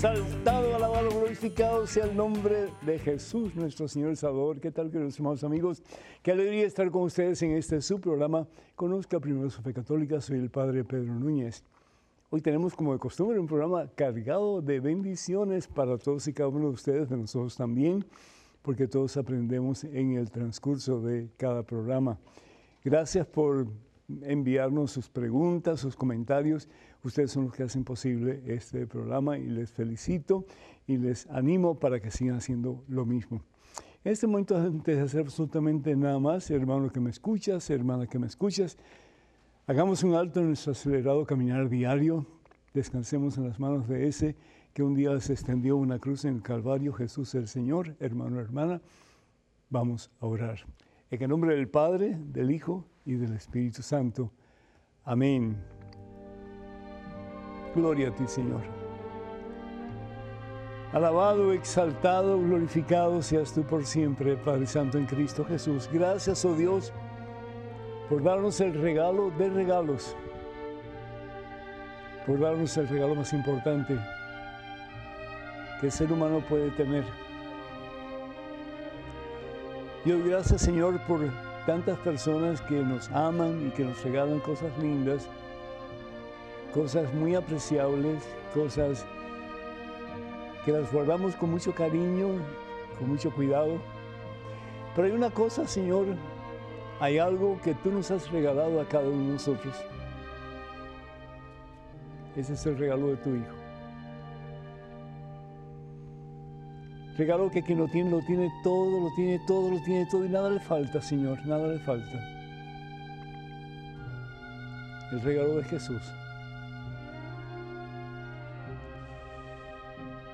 Exaltado, alabado, glorificado sea el nombre de Jesús, nuestro Señor Salvador. ¿Qué tal, queridos hermanos amigos? Qué alegría estar con ustedes en este su programa. Conozca primero su fe católica. Soy el Padre Pedro Núñez. Hoy tenemos, como de costumbre, un programa cargado de bendiciones para todos y cada uno de ustedes, de nosotros también, porque todos aprendemos en el transcurso de cada programa. Gracias por enviarnos sus preguntas, sus comentarios. Ustedes son los que hacen posible este programa y les felicito y les animo para que sigan haciendo lo mismo. En este momento, antes de hacer absolutamente nada más, hermano que me escuchas, hermana que me escuchas, hagamos un alto en nuestro acelerado caminar diario, descansemos en las manos de ese que un día se extendió una cruz en el Calvario, Jesús el Señor, hermano, hermana. Vamos a orar. En el nombre del Padre, del Hijo y del Espíritu Santo. Amén. Gloria a ti, Señor. Alabado, exaltado, glorificado seas tú por siempre, Padre Santo en Cristo Jesús. Gracias, oh Dios, por darnos el regalo de regalos, por darnos el regalo más importante que el ser humano puede tener. Y hoy gracias, Señor, por tantas personas que nos aman y que nos regalan cosas lindas cosas muy apreciables, cosas que las guardamos con mucho cariño, con mucho cuidado. Pero hay una cosa, Señor, hay algo que tú nos has regalado a cada uno de nosotros. Ese es el regalo de tu Hijo. Regalo que quien lo tiene, lo tiene todo, lo tiene todo, lo tiene todo y nada le falta, Señor, nada le falta. El regalo de Jesús.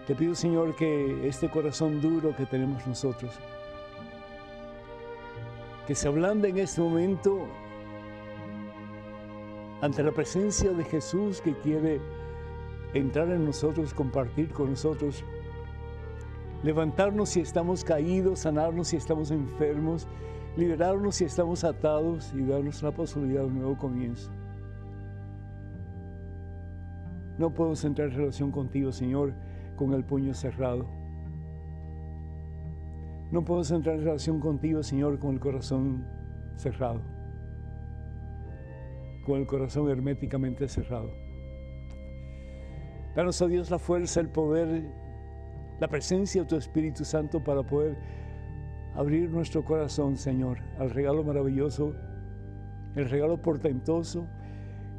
Te pido, Señor, que este corazón duro que tenemos nosotros, que se ablande en este momento ante la presencia de Jesús que quiere entrar en nosotros, compartir con nosotros, levantarnos si estamos caídos, sanarnos si estamos enfermos, liberarnos si estamos atados y darnos la posibilidad de un nuevo comienzo. No podemos entrar en relación contigo, Señor, con el puño cerrado. No podemos entrar en relación contigo, Señor, con el corazón cerrado, con el corazón herméticamente cerrado. Danos a Dios la fuerza, el poder, la presencia de tu Espíritu Santo para poder abrir nuestro corazón, Señor, al regalo maravilloso, el regalo portentoso,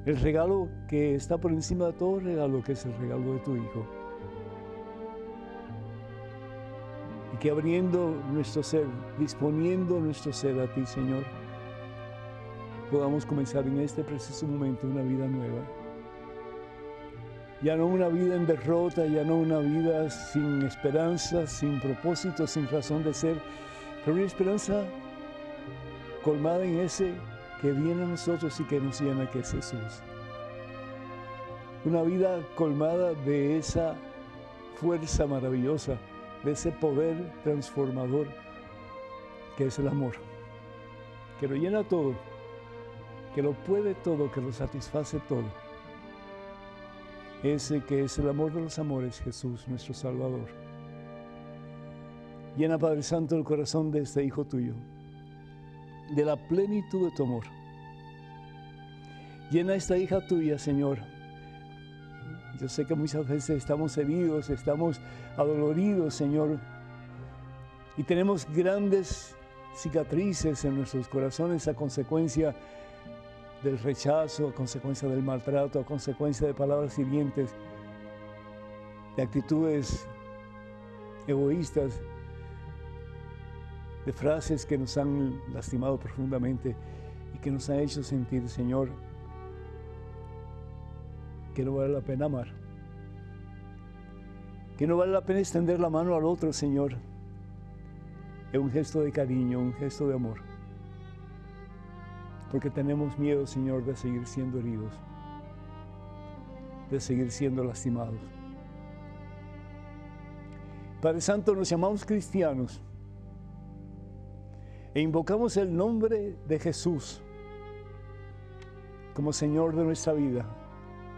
el regalo que está por encima de todo regalo, que es el regalo de tu Hijo. Que abriendo nuestro ser, disponiendo nuestro ser a ti, Señor, podamos comenzar en este preciso momento una vida nueva. Ya no una vida en derrota, ya no una vida sin esperanza, sin propósito, sin razón de ser, pero una esperanza colmada en ese que viene a nosotros y que nos llena, que es Jesús. Una vida colmada de esa fuerza maravillosa de ese poder transformador que es el amor, que lo llena todo, que lo puede todo, que lo satisface todo. Ese que es el amor de los amores, Jesús, nuestro Salvador. Llena, Padre Santo, el corazón de este Hijo tuyo, de la plenitud de tu amor. Llena esta hija tuya, Señor, yo sé que muchas veces estamos heridos, estamos adoloridos, Señor, y tenemos grandes cicatrices en nuestros corazones a consecuencia del rechazo, a consecuencia del maltrato, a consecuencia de palabras hirientes, de actitudes egoístas, de frases que nos han lastimado profundamente y que nos han hecho sentir, Señor, que no vale la pena amar. Que no vale la pena extender la mano al otro, Señor. Es un gesto de cariño, un gesto de amor. Porque tenemos miedo, Señor, de seguir siendo heridos, de seguir siendo lastimados. Padre Santo, nos llamamos cristianos e invocamos el nombre de Jesús como Señor de nuestra vida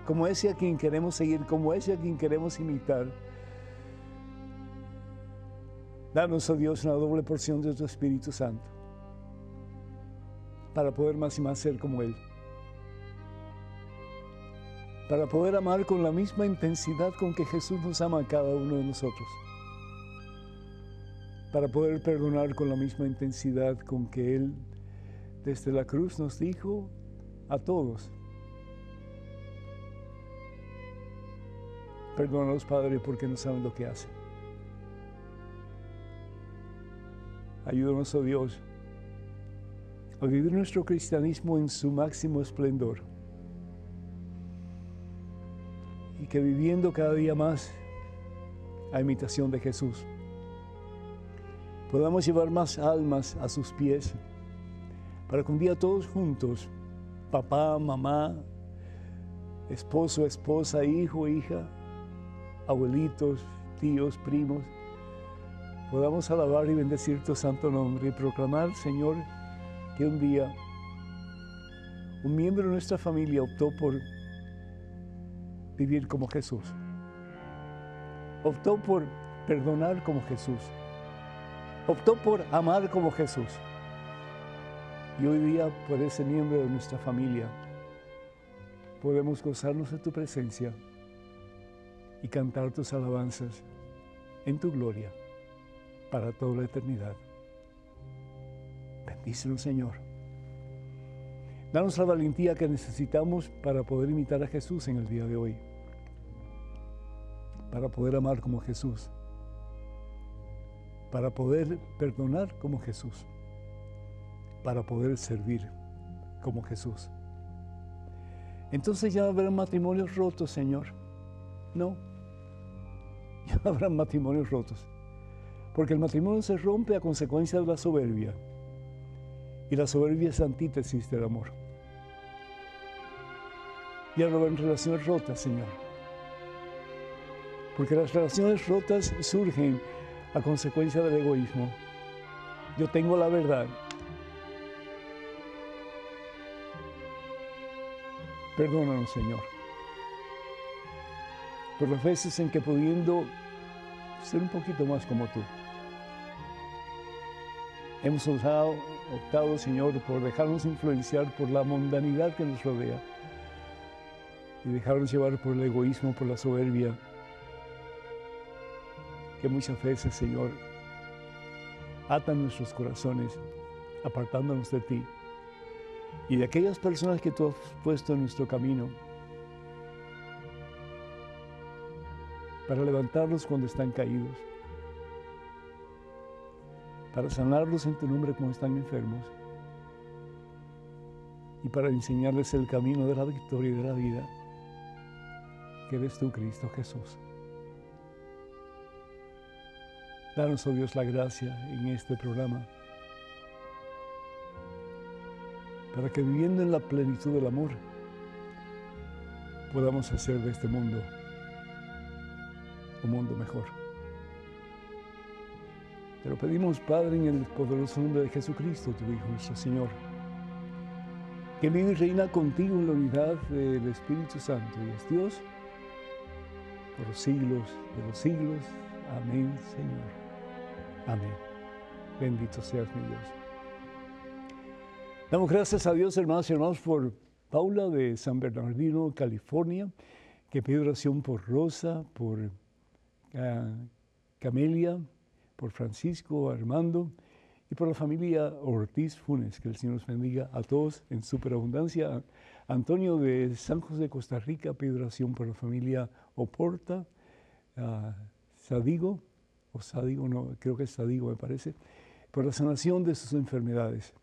como ese a quien queremos seguir, como ese a quien queremos imitar. Danos, oh Dios, una doble porción de tu Espíritu Santo para poder más y más ser como Él. Para poder amar con la misma intensidad con que Jesús nos ama a cada uno de nosotros. Para poder perdonar con la misma intensidad con que Él desde la cruz nos dijo a todos, Perdónalos, Padre, porque no saben lo que hacen. Ayúdanos, oh Dios, a vivir nuestro cristianismo en su máximo esplendor. Y que viviendo cada día más a imitación de Jesús, podamos llevar más almas a sus pies, para que un día todos juntos, papá, mamá, esposo, esposa, hijo, hija, abuelitos, tíos, primos, podamos alabar y bendecir tu santo nombre y proclamar, Señor, que un día un miembro de nuestra familia optó por vivir como Jesús. Optó por perdonar como Jesús. Optó por amar como Jesús. Y hoy día, por ese miembro de nuestra familia, podemos gozarnos de tu presencia y cantar tus alabanzas en tu gloria para toda la eternidad. Bendícenos, Señor. Danos la valentía que necesitamos para poder imitar a Jesús en el día de hoy, para poder amar como Jesús, para poder perdonar como Jesús, para poder servir como Jesús. Entonces ya habrá matrimonios rotos, Señor. No, ya habrán matrimonios rotos. Porque el matrimonio se rompe a consecuencia de la soberbia. Y la soberbia es antítesis del amor. No habrán relaciones rotas, Señor. Porque las relaciones rotas surgen a consecuencia del egoísmo. Yo tengo la verdad. Perdónanos, Señor por las veces en que pudiendo ser un poquito más como tú. Hemos optado, optado, Señor, por dejarnos influenciar por la mundanidad que nos rodea y dejarnos llevar por el egoísmo, por la soberbia, que muchas veces, Señor, atan nuestros corazones, apartándonos de ti y de aquellas personas que tú has puesto en nuestro camino para levantarlos cuando están caídos, para sanarlos en tu nombre cuando están enfermos y para enseñarles el camino de la victoria y de la vida, que eres tú, Cristo Jesús. Danos, oh Dios, la gracia en este programa, para que viviendo en la plenitud del amor, podamos hacer de este mundo un mundo mejor. Te lo pedimos, Padre, en el poderoso nombre de Jesucristo, tu Hijo, nuestro Señor, que vive y reina contigo en la unidad del Espíritu Santo y es Dios por los siglos de los siglos. Amén, Señor. Amén. Bendito seas mi Dios. Damos gracias a Dios, hermanos y hermanos, por Paula de San Bernardino, California, que pide oración por Rosa, por Camelia, por Francisco Armando y por la familia Ortiz Funes. Que el Señor los bendiga a todos en superabundancia. Antonio de San José Costa Rica pide oración por la familia Oporta, Sadigo, o Sadigo, no, creo que es Sadigo me parece, por la sanación de sus enfermedades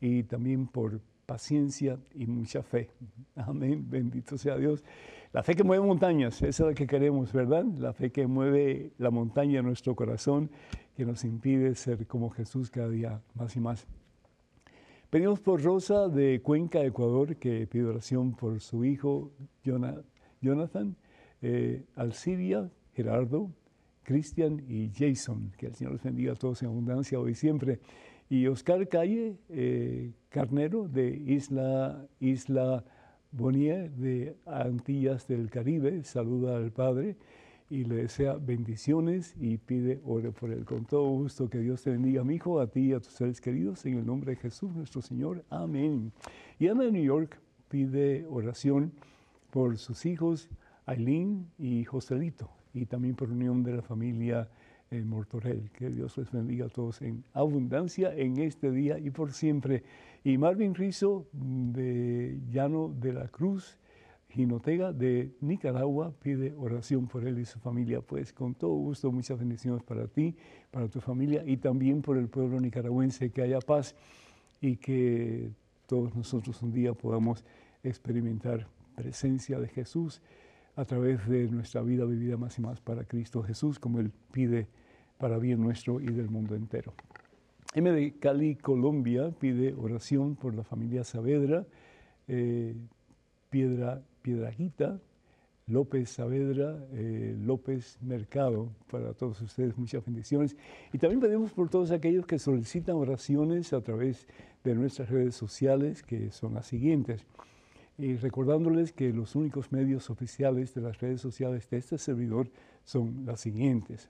y también por paciencia y mucha fe. Amén, bendito sea Dios. La fe que mueve montañas, esa es la que queremos, ¿verdad? La fe que mueve la montaña en nuestro corazón, que nos impide ser como Jesús cada día más y más. Pedimos por Rosa de Cuenca, Ecuador, que pide oración por su hijo Jonathan, eh, Alcidia, Gerardo, Cristian y Jason. Que el Señor los bendiga a todos en abundancia hoy y siempre. Y Oscar Calle, eh, Carnero, de Isla, Isla Bonilla de Antillas del Caribe saluda al Padre y le desea bendiciones y pide ore por él. Con todo gusto, que Dios te bendiga, mi hijo, a ti y a tus seres queridos, en el nombre de Jesús nuestro Señor. Amén. Y Ana de New York pide oración por sus hijos, Aileen y Joselito, y también por unión de la familia en Mortorel. Que Dios les bendiga a todos en abundancia en este día y por siempre. Y Marvin Rizo de Llano de la Cruz, Ginotega de Nicaragua, pide oración por él y su familia. Pues con todo gusto, muchas bendiciones para ti, para tu familia y también por el pueblo nicaragüense, que haya paz y que todos nosotros un día podamos experimentar presencia de Jesús a través de nuestra vida vivida más y más para Cristo Jesús, como Él pide para bien nuestro y del mundo entero. M de Cali, Colombia, pide oración por la familia Saavedra, eh, Piedra, Piedraguita, López Saavedra, eh, López Mercado, para todos ustedes muchas bendiciones. Y también pedimos por todos aquellos que solicitan oraciones a través de nuestras redes sociales, que son las siguientes. Y recordándoles que los únicos medios oficiales de las redes sociales de este servidor son las siguientes.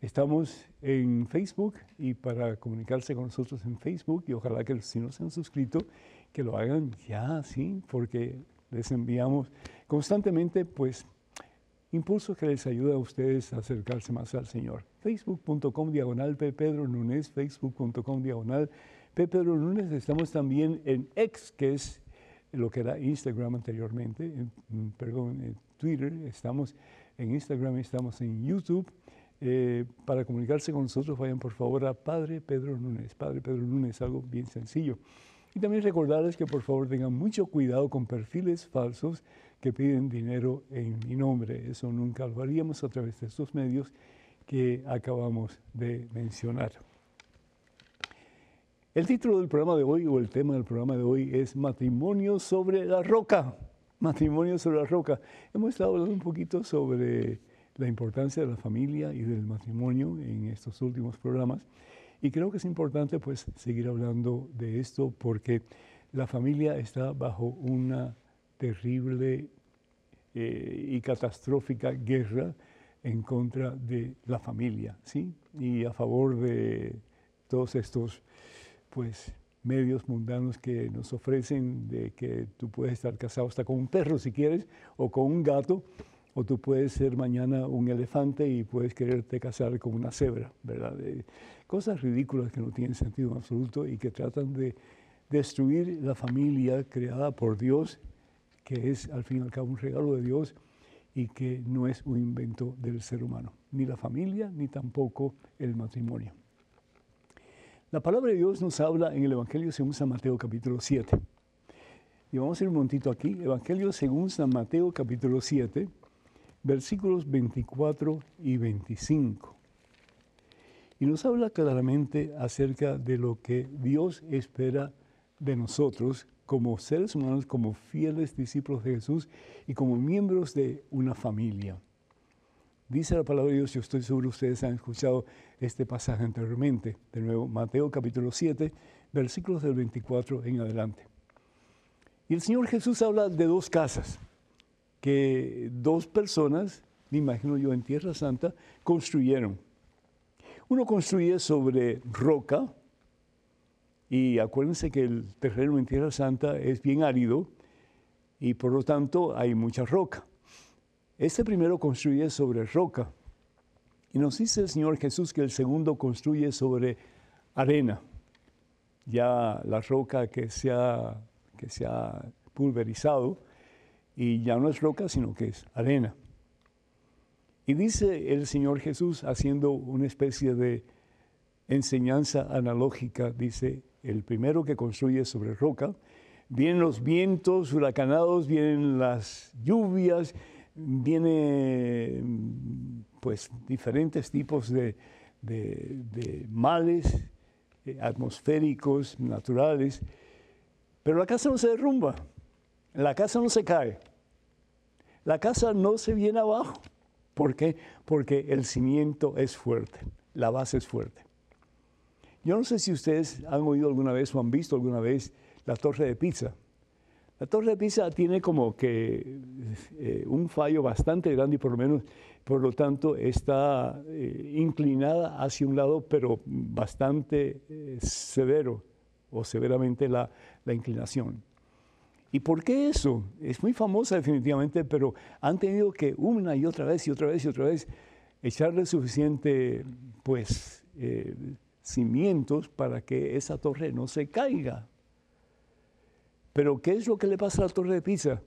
Estamos en Facebook y para comunicarse con nosotros en Facebook, y ojalá que si no se han suscrito, que lo hagan ya, sí, porque les enviamos constantemente, pues, impulsos que les ayudan a ustedes a acercarse más al Señor. Facebook.com diagonal P. Pedro Núñez, Facebook.com diagonal P. Pedro Núñez. Estamos también en X, que es lo que era Instagram anteriormente, perdón, en Twitter. Estamos en Instagram, estamos en YouTube eh, para comunicarse con nosotros, vayan por favor a Padre Pedro Núñez. Padre Pedro Núñez, algo bien sencillo. Y también recordarles que por favor tengan mucho cuidado con perfiles falsos que piden dinero en mi nombre. Eso nunca lo haríamos a través de estos medios que acabamos de mencionar. El título del programa de hoy o el tema del programa de hoy es Matrimonio sobre la roca. Matrimonio sobre la roca. Hemos estado hablando un poquito sobre la importancia de la familia y del matrimonio en estos últimos programas. Y creo que es importante pues seguir hablando de esto porque la familia está bajo una terrible eh, y catastrófica guerra en contra de la familia, ¿sí? Y a favor de todos estos pues medios mundanos que nos ofrecen de que tú puedes estar casado hasta con un perro si quieres o con un gato o tú puedes ser mañana un elefante y puedes quererte casar con una cebra, ¿verdad? cosas ridículas que no tienen sentido en absoluto y que tratan de destruir la familia creada por Dios, que es al fin y al cabo un regalo de Dios y que no es un invento del ser humano, ni la familia ni tampoco el matrimonio. La palabra de Dios nos habla en el Evangelio según San Mateo capítulo 7. Y vamos a ir un momentito aquí, Evangelio según San Mateo capítulo 7, versículos 24 y 25. Y nos habla claramente acerca de lo que Dios espera de nosotros como seres humanos, como fieles discípulos de Jesús y como miembros de una familia. Dice la palabra de Dios, yo estoy seguro ustedes han escuchado este pasaje anteriormente, de nuevo, Mateo capítulo 7, versículos del 24 en adelante. Y el Señor Jesús habla de dos casas que dos personas, me imagino yo en Tierra Santa, construyeron. Uno construye sobre roca, y acuérdense que el terreno en Tierra Santa es bien árido y por lo tanto hay mucha roca. Este primero construye sobre roca. Y nos dice el Señor Jesús que el segundo construye sobre arena. Ya la roca que se ha, que se ha pulverizado y ya no es roca, sino que es arena. Y dice el Señor Jesús, haciendo una especie de enseñanza analógica, dice, el primero que construye sobre roca, vienen los vientos huracanados, vienen las lluvias, vienen pues diferentes tipos de, males eh, atmosféricos, naturales, pero la casa no se derrumba, la casa no se cae, la casa no se viene abajo. ¿Por qué? Porque el cimiento es fuerte, la base es fuerte. Yo no sé si ustedes han oído alguna vez o han visto alguna vez la torre de pizza. La torre de Pisa tiene como que eh, un fallo bastante grande y por lo menos, por lo tanto, está eh, inclinada hacia un lado, pero bastante eh, severo o severamente la inclinación. ¿Y por qué eso? Es muy famosa definitivamente, pero han tenido que una y otra vez y otra vez y otra vez echarle suficiente, pues, cimientos para que esa torre no se caiga. Pero ¿qué es lo que le pasa a la torre de Pisa?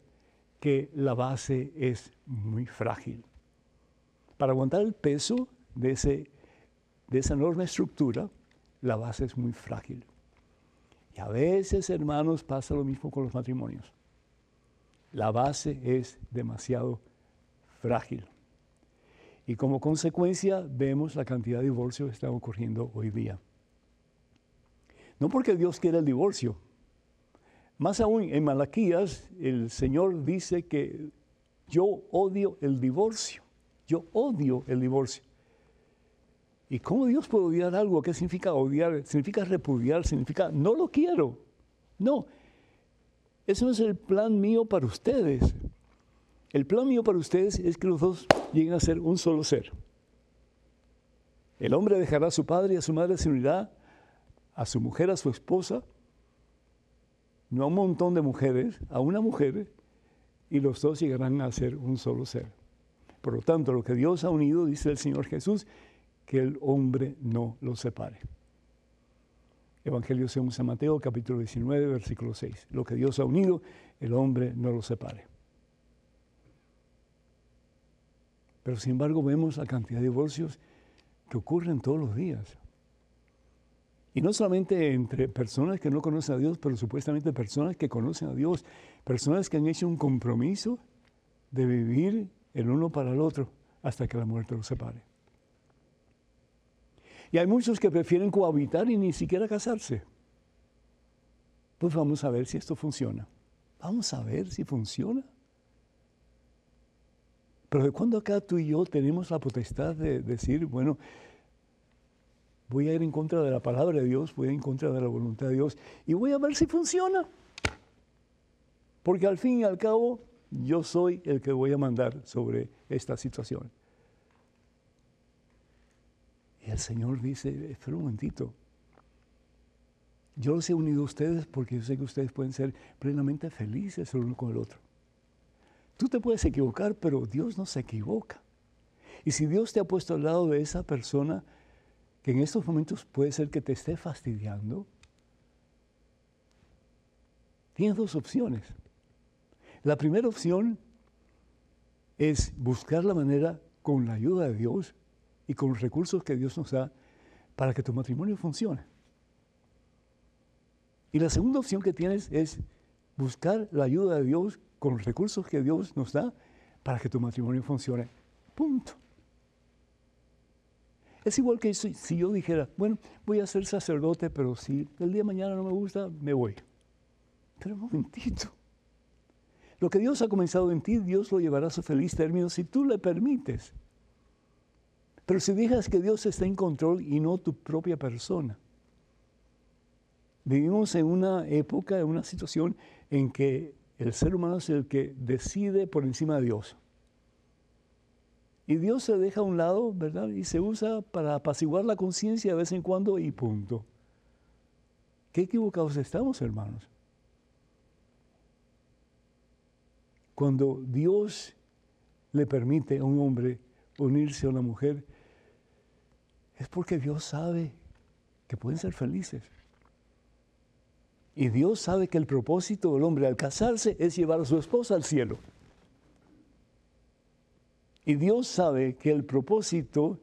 Que la base es muy frágil. Para aguantar el peso de, ese, de esa enorme estructura, la base es muy frágil. Y a veces, hermanos, pasa lo mismo con los matrimonios. La base es demasiado frágil. Y como consecuencia vemos la cantidad de divorcios que están ocurriendo hoy día. No porque Dios quiera el divorcio. Más aún, en Malaquías el Señor dice que yo odio el divorcio. Yo odio el divorcio. ¿Y cómo Dios puede odiar algo? ¿Qué significa odiar? Significa repudiar, significa no lo quiero. No, eso no es el plan mío para ustedes. El plan mío para ustedes es que los dos lleguen a ser un solo ser. El hombre dejará a su padre y a su madre, se unirá a su mujer, a su esposa, no a un montón de mujeres, a una mujer, y los dos llegarán a ser un solo ser. Por lo tanto, lo que Dios ha unido, dice el Señor Jesús, que el hombre no lo separe. Evangelio según San Mateo, capítulo 19, versículo 6. Lo que Dios ha unido, el hombre no lo separe. Pero sin embargo vemos la cantidad de divorcios que ocurren todos los días. Y no solamente entre personas que no conocen a Dios, pero supuestamente personas que conocen a Dios, personas que han hecho un compromiso de vivir el uno para el otro hasta que la muerte los separe. Y hay muchos que prefieren cohabitar y ni siquiera casarse. Pues vamos a ver si esto funciona. Vamos a ver si funciona. Pero de cuando acá tú y yo tenemos la potestad de decir, bueno, voy a ir en contra de la palabra de Dios, voy a ir en contra de la voluntad de Dios y voy a ver si funciona. Porque al fin y al cabo, yo soy el que voy a mandar sobre esta situación. El Señor dice, espera un momentito, yo los he unido a ustedes porque yo sé que ustedes pueden ser plenamente felices el uno con el otro. Tú te puedes equivocar, pero Dios no se equivoca. Y si Dios te ha puesto al lado de esa persona que en estos momentos puede ser que te esté fastidiando, tienes dos opciones. La primera opción es buscar la manera con la ayuda de Dios y con los recursos que Dios nos da para que tu matrimonio funcione. Y la segunda opción que tienes es buscar la ayuda de Dios con los recursos que Dios nos da para que tu matrimonio funcione. Punto. Es igual que si, yo dijera, bueno, voy a ser sacerdote, pero si el día de mañana no me gusta, me voy. Pero un momentito. Lo que Dios ha comenzado en ti, Dios lo llevará a su feliz término si tú le permites. Pero si dejas que Dios esté en control y no tu propia persona. Vivimos en una época, en una situación en que el ser humano es el que decide por encima de Dios. Y Dios se deja a un lado, ¿verdad? Y se usa para apaciguar la conciencia de vez en cuando y punto. Qué equivocados estamos, hermanos. Cuando Dios le permite a un hombre unirse a una mujer, es porque Dios sabe que pueden ser felices. Y Dios sabe que el propósito del hombre al casarse es llevar a su esposa al cielo. Y Dios sabe que el propósito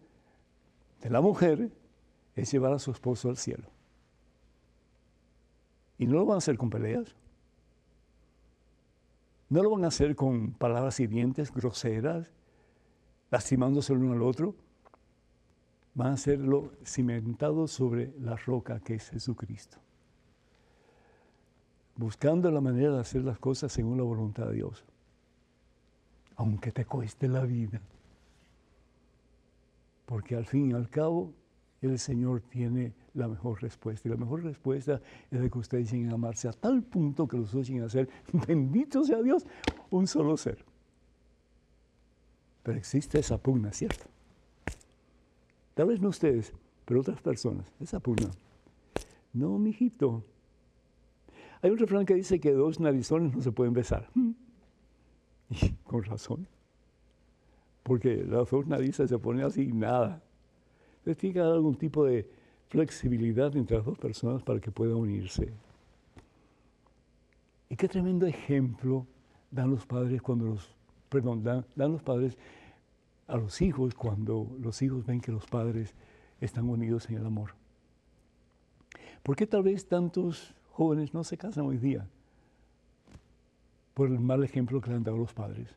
de la mujer es llevar a su esposo al cielo. Y no lo van a hacer con peleas. No lo van a hacer con palabras hirientes, groseras, lastimándose el uno al otro. Van a hacerlo cimentado sobre la roca que es Jesucristo buscando la manera de hacer las cosas según la voluntad de Dios, aunque te cueste la vida. Porque al fin y al cabo, el Señor tiene la mejor respuesta. Y la mejor respuesta es de que ustedes lleguen a amarse a tal punto que los dos lleguen a ser, bendito sea Dios, un solo ser. Pero existe esa pugna, ¿cierto? Tal vez no ustedes, pero otras personas, esa pugna. No, mijito. Hay un refrán que dice que dos narizones no se pueden besar. Y con razón. Porque las dos narices se ponen así nada. Entonces tiene que haber algún tipo de flexibilidad entre las dos personas para que puedan unirse. Y qué tremendo ejemplo dan los padres cuando los, perdón, dan los padres a los hijos cuando los hijos ven que los padres están unidos en el amor. ¿Por qué tal vez tantos jóvenes no se casan hoy día? Por el mal ejemplo que le han dado los padres.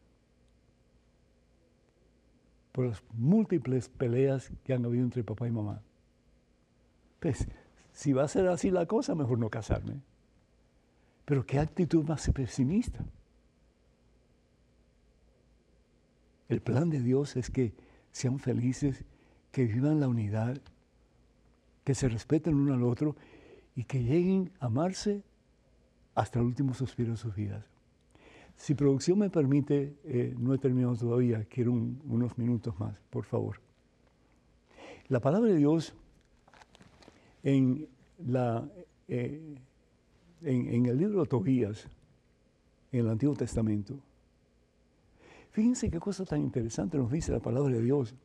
Por las múltiples peleas que han habido entre papá y mamá. Pues, si va a ser así la cosa, mejor no casarme. Pero qué actitud más pesimista. El plan de Dios es que sean felices, que vivan la unidad, que se respeten uno al otro y que lleguen a amarse hasta el último suspiro de sus vidas. Si producción me permite, eh, no he terminado todavía, quiero unos minutos más, por favor. La palabra de Dios en, eh, en, el libro de Tobías, en el Antiguo Testamento, fíjense qué cosa tan interesante nos dice la palabra de Dios.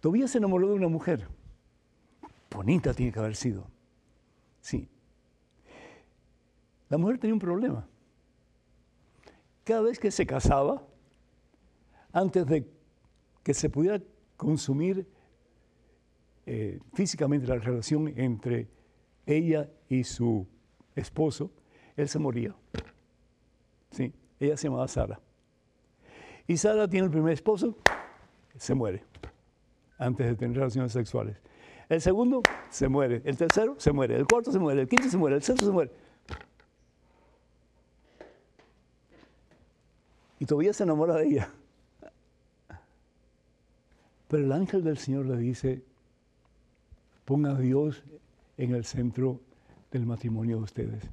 Tobías se enamoró de una mujer. Bonita tiene que haber sido. Sí. La mujer tenía un problema. Cada vez que se casaba, antes de que se pudiera consumir eh, físicamente la relación entre ella y su esposo, él se moría. Sí, ella se llamaba Sara. Y Sara tiene el primer esposo, se muere antes de tener relaciones sexuales. El segundo se muere, el tercero se muere, el cuarto se muere, el quinto se muere, el sexto se muere. Y todavía se enamora de ella. Pero el ángel del Señor le dice, ponga a Dios en el centro del matrimonio de ustedes.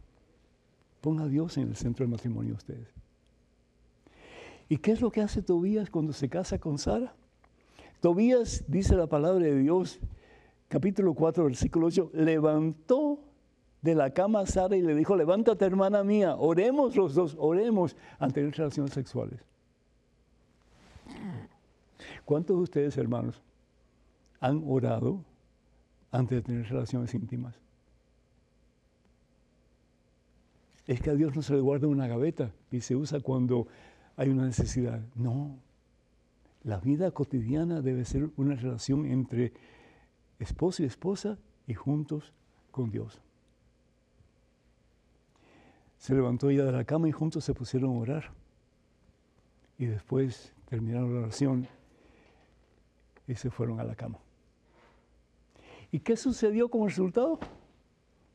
Ponga a Dios en el centro del matrimonio de ustedes. ¿Y qué es lo que hace Tobías cuando se casa con Sara? Tobías, dice la palabra de Dios, capítulo 4, versículo 8, levantó de la cama a Sara y le dijo, levántate hermana mía, oremos los dos, oremos ante tener relaciones sexuales. ¿Cuántos de ustedes, hermanos, han orado antes de tener relaciones íntimas? Es que a Dios no se le guarda una gaveta y se usa cuando hay una necesidad. No, la vida cotidiana debe ser una relación entre esposo y esposa y juntos con Dios. Se levantó ella de la cama y juntos se pusieron a orar. Y después terminaron la oración y se fueron a la cama. ¿Y qué sucedió como resultado?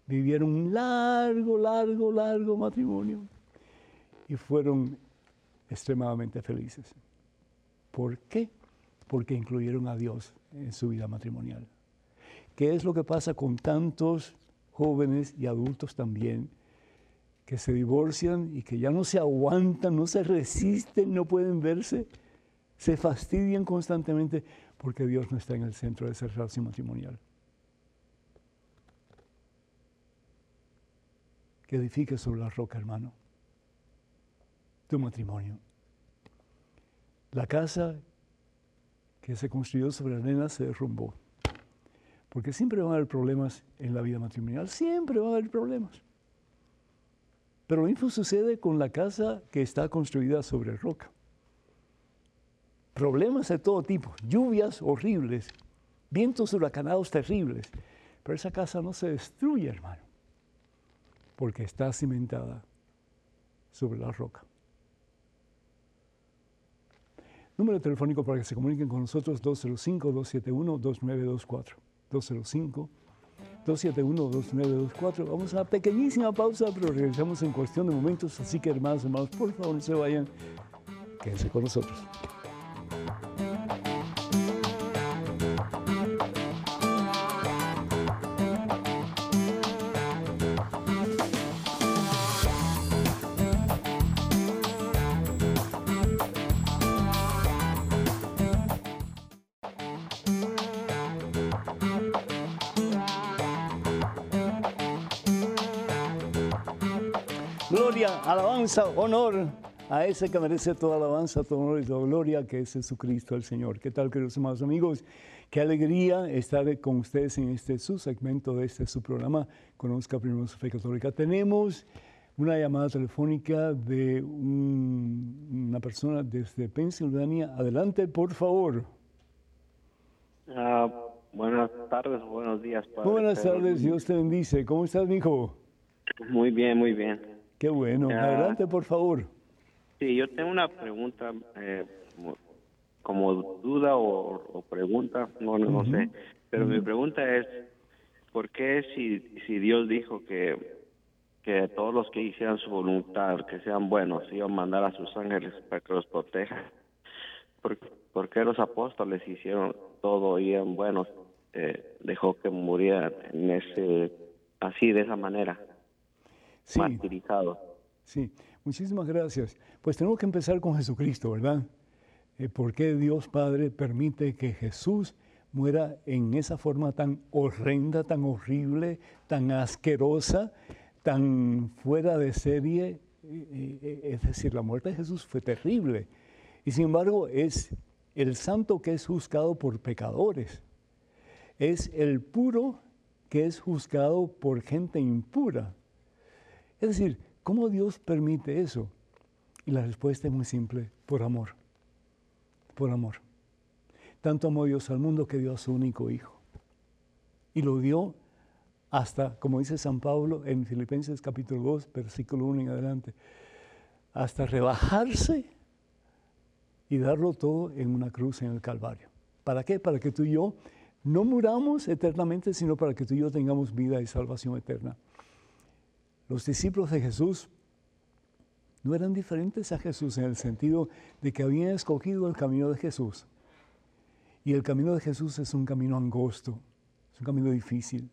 Vivieron un largo, largo, largo matrimonio y fueron extremadamente felices. ¿Por qué? Porque incluyeron a Dios en su vida matrimonial. ¿Qué es lo que pasa con tantos jóvenes y adultos también que se divorcian y que ya no se aguantan, no se resisten, no pueden verse? Se fastidian constantemente porque Dios no está en el centro de esa relación matrimonial. Que edifique sobre la roca, hermano, tu matrimonio. La casa que se construyó sobre la arena se derrumbó. Porque siempre van a haber problemas en la vida matrimonial, siempre van a haber problemas. Pero lo mismo sucede con la casa que está construida sobre roca. Problemas de todo tipo, lluvias horribles, vientos huracanados terribles. Pero esa casa no se destruye, hermano, porque está cimentada sobre la roca. Número telefónico para que se comuniquen con nosotros 205-271-2924. 205-271-2924. Vamos a una pequeñísima pausa, pero regresamos en cuestión de momentos. Así que hermanos, hermanos, por favor no se vayan. Quédense con nosotros. Alabanza, honor a ese que merece toda alabanza, todo honor y toda gloria, que es Jesucristo el Señor. ¿Qué tal, queridos hermanos amigos? Qué alegría estar con ustedes en este su segmento de este su programa, Conozca Primero su Fe Católica. Tenemos una llamada telefónica de una persona desde Pensilvania. Adelante, por favor. Uh, buenas tardes, buenos días. Padre. Buenas tardes, Dios te bendice. ¿Cómo estás, hijo? Muy bien, muy bien. Qué bueno. Adelante, por favor. Sí, yo tengo una pregunta, eh, como duda o, pregunta, no, no, sé. Pero mi pregunta es, ¿por qué si, si Dios dijo que, que todos los que hicieran su voluntad, que sean buenos, iban a mandar a sus ángeles para que los protejan? ¿Por, por qué los apóstoles hicieron todo y eran buenos? Eh, dejó que murieran en ese, así, de esa manera sí. Sí, muchísimas gracias. Pues tenemos que empezar con Jesucristo, ¿verdad? Eh, ¿Por qué Dios Padre permite que Jesús muera en esa forma tan horrenda, tan horrible, tan asquerosa, tan fuera de serie? Eh, eh, es decir, la muerte de Jesús fue terrible. Y sin embargo es el santo que es juzgado por pecadores. Es el puro que es juzgado por gente impura. Es decir, ¿cómo Dios permite eso? Y la respuesta es muy simple, por amor. Por amor. Tanto amó Dios al mundo que dio a su único hijo. Y lo dio hasta, como dice San Pablo en Filipenses capítulo 2, versículo 1 en adelante, hasta rebajarse y darlo todo en una cruz en el Calvario. ¿Para qué? Para que tú y yo no muramos eternamente, sino para que tú y yo tengamos vida y salvación eterna. Los discípulos de Jesús no eran diferentes a Jesús en el sentido de que habían escogido el camino de Jesús. Y el camino de Jesús es un camino angosto, es un camino difícil.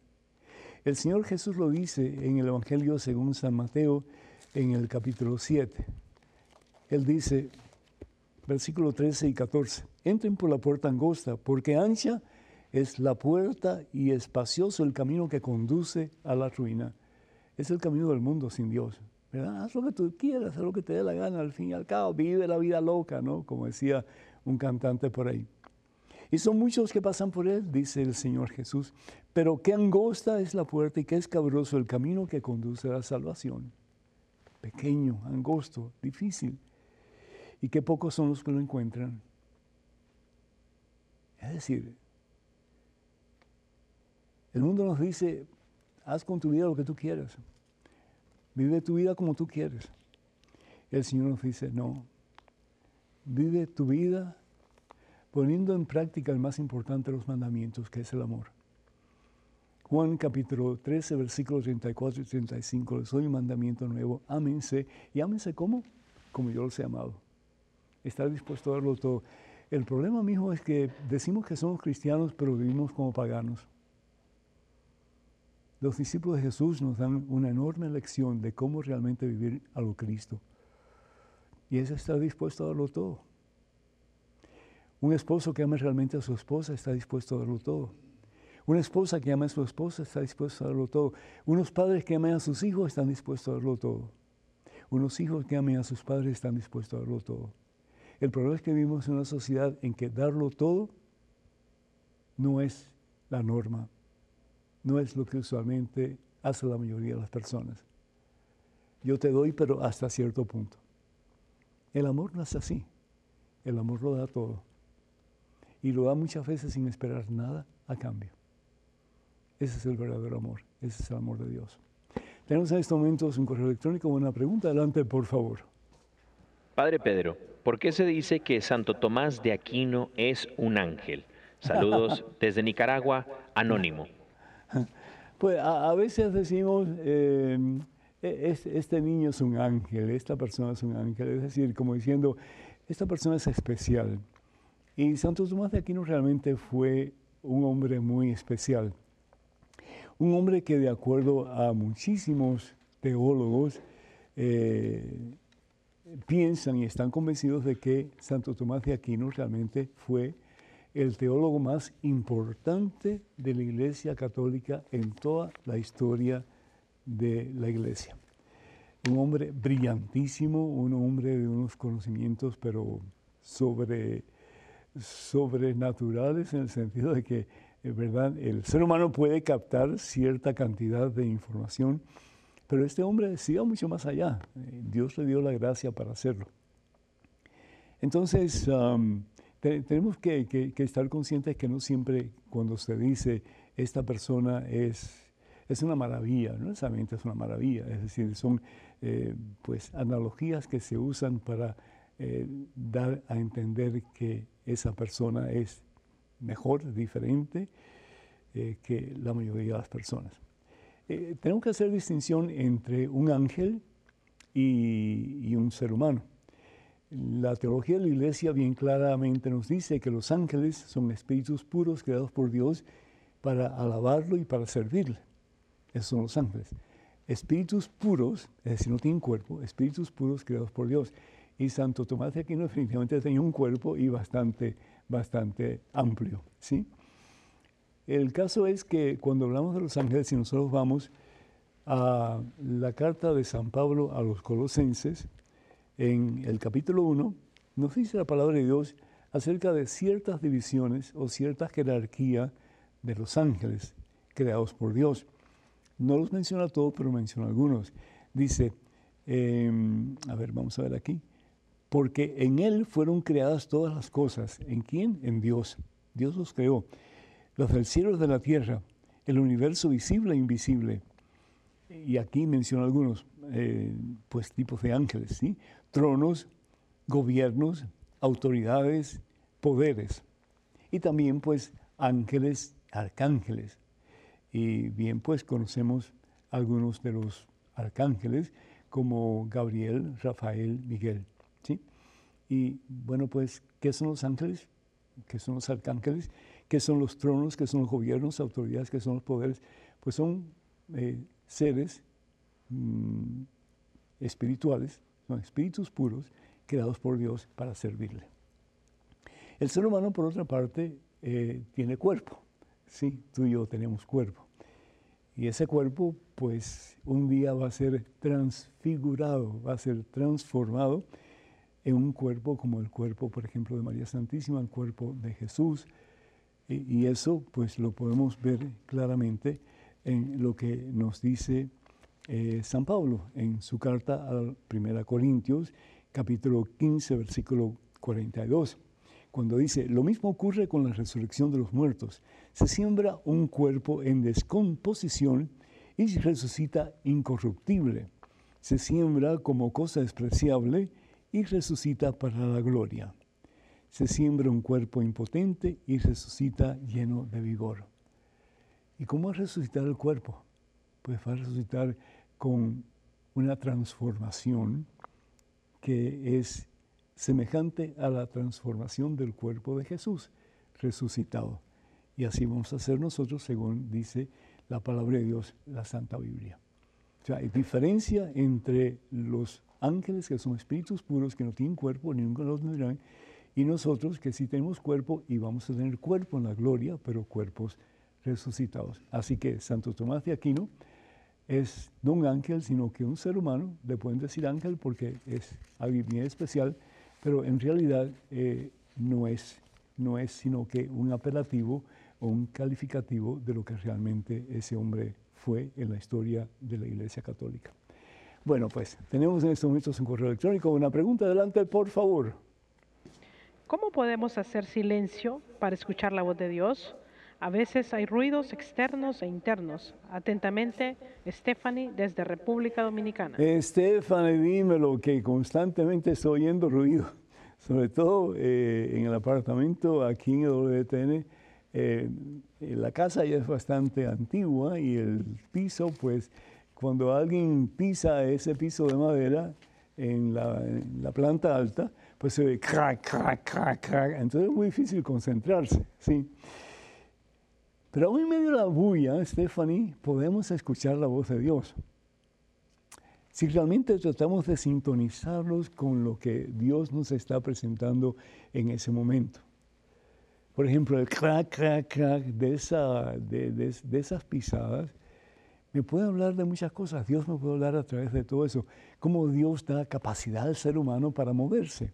El Señor Jesús lo dice en el Evangelio según San Mateo en el capítulo 7. Él dice, versículo 13 y 14, entren por la puerta angosta, porque ancha es la puerta y espacioso el camino que conduce a la ruina es el camino del mundo sin Dios. Haz lo que tú quieras, haz lo que te dé la gana, al fin y al cabo, vive la vida loca, ¿no? Como decía un cantante por ahí. Y son muchos que pasan por él, dice el Señor Jesús, pero qué angosta es la puerta y qué escabroso el camino que conduce a la salvación. Pequeño, angosto, difícil. Y qué pocos son los que lo encuentran. Es decir, el mundo nos dice, haz con tu vida lo que tú quieras. Vive tu vida como tú quieres. El Señor nos dice, no, vive tu vida poniendo en práctica el más importante de los mandamientos, que es el amor. Juan capítulo 13, versículos 34 y 35, les doy un mandamiento nuevo, ámense, y ámense como, como yo los he amado. Estar dispuesto a darlo todo. El problema, mijo, es que decimos que somos cristianos, pero vivimos como paganos. Los discípulos de Jesús nos dan una enorme lección de cómo realmente vivir a lo Cristo. Y es estar dispuesto a darlo todo. Un esposo que ama realmente a su esposa está dispuesto a darlo todo. Una esposa que ama a su esposa está dispuesto a darlo todo. Unos padres que aman a sus hijos están dispuestos a darlo todo. Unos hijos que amen a sus padres están dispuestos a darlo todo. El problema es que vivimos en una sociedad en que darlo todo no es la norma, no es lo que usualmente hace la mayoría de las personas. Yo te doy, pero hasta cierto punto. El amor no es así. El amor lo da todo. Y lo da muchas veces sin esperar nada a cambio. Ese es el verdadero amor. Ese es el amor de Dios. Tenemos en estos momentos un correo electrónico. Una pregunta. Adelante, por favor. Padre Pedro, ¿por qué se dice que Santo Tomás de Aquino es un ángel? Saludos desde Nicaragua, anónimo. Pues a, veces decimos, eh, e, este niño es un ángel, esta persona es un ángel, es decir, como diciendo, esta persona es especial. Y Santo Tomás de Aquino realmente fue un hombre muy especial. Un hombre que de acuerdo a muchísimos teólogos eh, piensan y están convencidos de que Santo Tomás de Aquino realmente fue el teólogo más importante de la Iglesia Católica en toda la historia de la Iglesia. un hombre brillantísimo, un hombre de unos conocimientos, pero sobre, sobrenaturales en el sentido de que, ¿verdad? El ser humano puede captar cierta cantidad de información, pero este hombre decía mucho más allá. Dios le dio la gracia para hacerlo. Entonces, tenemos que, estar conscientes que no siempre cuando se dice esta persona es, es una maravilla, no necesariamente es una maravilla, es decir, son eh, pues analogías que se usan para eh, dar a entender que esa persona es mejor, diferente eh, que la mayoría de las personas. tenemos que hacer distinción entre un ángel y, un ser humano. La teología de la iglesia bien claramente nos dice que los ángeles son espíritus puros creados por Dios para alabarlo y para servirle. Esos son los ángeles espíritus puros, es decir, no tienen cuerpo, espíritus puros creados por Dios. Y Santo Tomás de Aquino definitivamente tenía un cuerpo y bastante, bastante amplio. ¿sí? El caso es que cuando hablamos de los ángeles, si nosotros vamos a la carta de San Pablo a los colosenses, en el capítulo 1, nos dice la palabra de Dios acerca de ciertas divisiones o cierta jerarquía de los ángeles creados por Dios. No los menciona todos, pero menciona algunos. Dice, em, a ver, vamos a ver aquí, porque en Él fueron creadas todas las cosas. ¿En quién? En Dios. Dios los creó. Los del cielo y de la tierra, el universo visible e invisible. Y aquí menciona algunos, eh, pues tipos de ángeles, ¿sí? Tronos, gobiernos, autoridades, poderes. Y también pues ángeles, arcángeles. Y bien, pues conocemos algunos de los arcángeles como Gabriel, Rafael, Miguel. ¿sí? Y bueno, pues, ¿qué son los ángeles? ¿Qué son los arcángeles? ¿Qué son los tronos? ¿Qué son los gobiernos, autoridades? ¿Qué son los poderes? Pues son eh, seres mm, espirituales, son espíritus puros creados por Dios para servirle. El ser humano, por otra parte, eh, tiene cuerpo. Sí, tú y yo tenemos cuerpo. Y ese cuerpo, pues, un día va a ser transfigurado, va a ser transformado en un cuerpo como el cuerpo, por ejemplo, de María Santísima, el cuerpo de Jesús. Y, eso, pues, lo podemos ver claramente en lo que nos dice eh, San Pablo en su carta a 1 Corintios, capítulo 15, versículo 42 cuando dice, lo mismo ocurre con la resurrección de los muertos. Se siembra un cuerpo en descomposición y resucita incorruptible. Se siembra como cosa despreciable y resucita para la gloria. Se siembra un cuerpo impotente y resucita lleno de vigor. ¿Y cómo va a resucitar el cuerpo? Pues va a resucitar con una transformación que es semejante a la transformación del cuerpo de Jesús resucitado. Y así vamos a hacer nosotros según dice la palabra de Dios, la Santa Biblia. O sea, hay diferencia entre los ángeles que son espíritus puros, que no tienen cuerpo, ni nunca los tendrán, y nosotros que sí tenemos cuerpo y vamos a tener cuerpo en la gloria, pero cuerpos resucitados. Así que Santo Tomás de Aquino es no un ángel, sino que un ser humano, le pueden decir ángel porque es alguien bien especial, pero en realidad eh, no, es, no es sino que un apelativo o un calificativo de lo que realmente ese hombre fue en la historia de la Iglesia Católica. Bueno, pues tenemos en estos momentos un correo electrónico. Una pregunta, adelante, por favor. ¿Cómo podemos hacer silencio para escuchar la voz de Dios? A veces hay ruidos externos e internos. Atentamente, Stephanie, desde República Dominicana. Stephanie, dime lo que constantemente estoy oyendo ruido, sobre todo eh, en el apartamento aquí en el WTN. Eh, la casa ya es bastante antigua y el piso, pues, cuando alguien pisa ese piso de madera en la, planta alta, pues se ve crack, crack, crack, crack. Entonces es muy difícil concentrarse, ¿sí? Pero aún en medio de la bulla, Stephanie, podemos escuchar la voz de Dios. Si realmente tratamos de sintonizarlos con lo que Dios nos está presentando en ese momento. Por ejemplo, el crack, crack, crack de, de, esas pisadas, me puede hablar de muchas cosas. Dios me puede hablar a través de todo eso. Cómo Dios da capacidad al ser humano para moverse.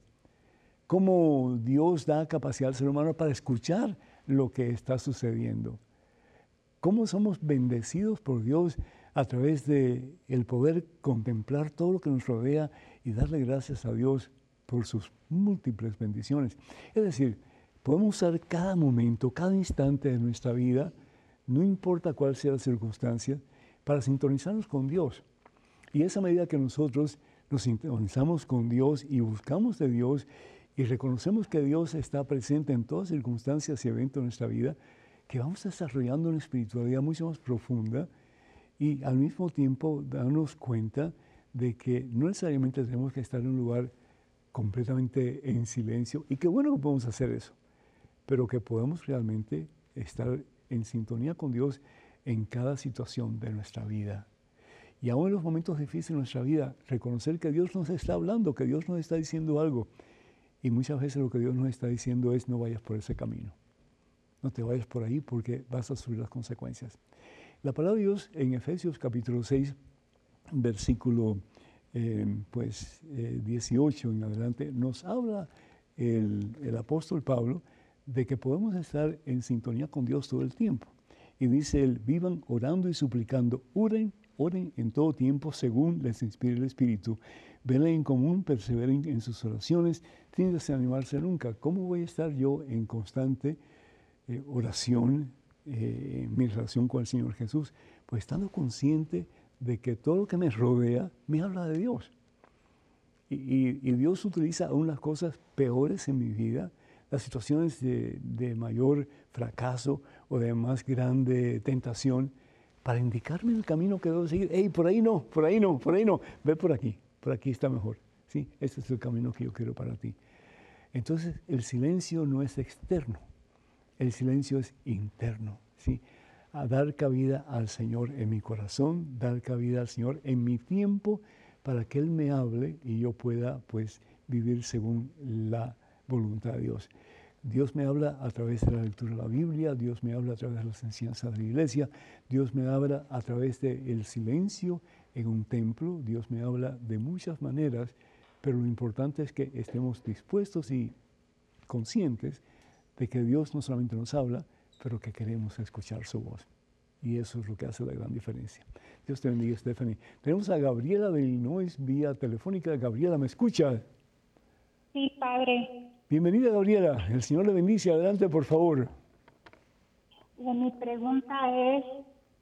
Cómo Dios da capacidad al ser humano para escuchar lo que está sucediendo. Cómo somos bendecidos por Dios a través de el poder contemplar todo lo que nos rodea y darle gracias a Dios por sus múltiples bendiciones. Es decir, podemos usar cada momento, cada instante de nuestra vida, no importa cuál sea la circunstancia, para sintonizarnos con Dios. Y esa medida que nosotros nos sintonizamos con Dios y buscamos de Dios y reconocemos que Dios está presente en todas circunstancias y eventos de nuestra vida, que vamos desarrollando una espiritualidad mucho más profunda y al mismo tiempo darnos cuenta de que no necesariamente tenemos que estar en un lugar completamente en silencio y qué bueno que podemos hacer eso, pero que podemos realmente estar en sintonía con Dios en cada situación de nuestra vida. Y aún en los momentos difíciles de nuestra vida, reconocer que Dios nos está hablando, que Dios nos está diciendo algo. Y muchas veces lo que Dios nos está diciendo es no vayas por ese camino. No te vayas por ahí porque vas a sufrir las consecuencias. La palabra de Dios en Efesios capítulo 6, versículo eh, pues, 18 eh, en adelante, nos habla el, el apóstol Pablo de que podemos estar en sintonía con Dios todo el tiempo. Y dice él, vivan orando y suplicando, oren, oren en todo tiempo según les inspire el Espíritu. Velen en común, perseveren en sus oraciones, sin desanimarse nunca. ¿Cómo voy a estar yo en constante eh, oración, eh, mi relación con el Señor Jesús? Pues estando consciente de que todo lo que me rodea me habla de Dios. Y, Dios utiliza aún las cosas peores en mi vida las situaciones de, mayor fracaso o de más grande tentación para indicarme el camino que debo seguir. Hey, por ahí no, por ahí no, por ahí no, ve por aquí, por aquí está mejor. Sí, este es el camino que yo quiero para ti. Entonces, el silencio no es externo, el silencio es interno. ¿sí? A dar cabida al Señor en mi corazón, dar cabida al Señor en mi tiempo para que Él me hable y yo pueda pues vivir según la voluntad de Dios. Dios me habla a través de la lectura de la Biblia, Dios me habla a través de las enseñanzas de la iglesia, Dios me habla a través del silencio en un templo, Dios me habla de muchas maneras, pero lo importante es que estemos dispuestos y conscientes de que Dios no solamente nos habla, pero que queremos escuchar su voz. Y eso es lo que hace la gran diferencia. Dios te bendiga, Stephanie. Tenemos a Gabriela de Illinois vía telefónica. Gabriela, ¿me escucha? Sí, padre. Bienvenida, Gabriela. El Señor le bendice. Adelante, por favor. Mi pregunta es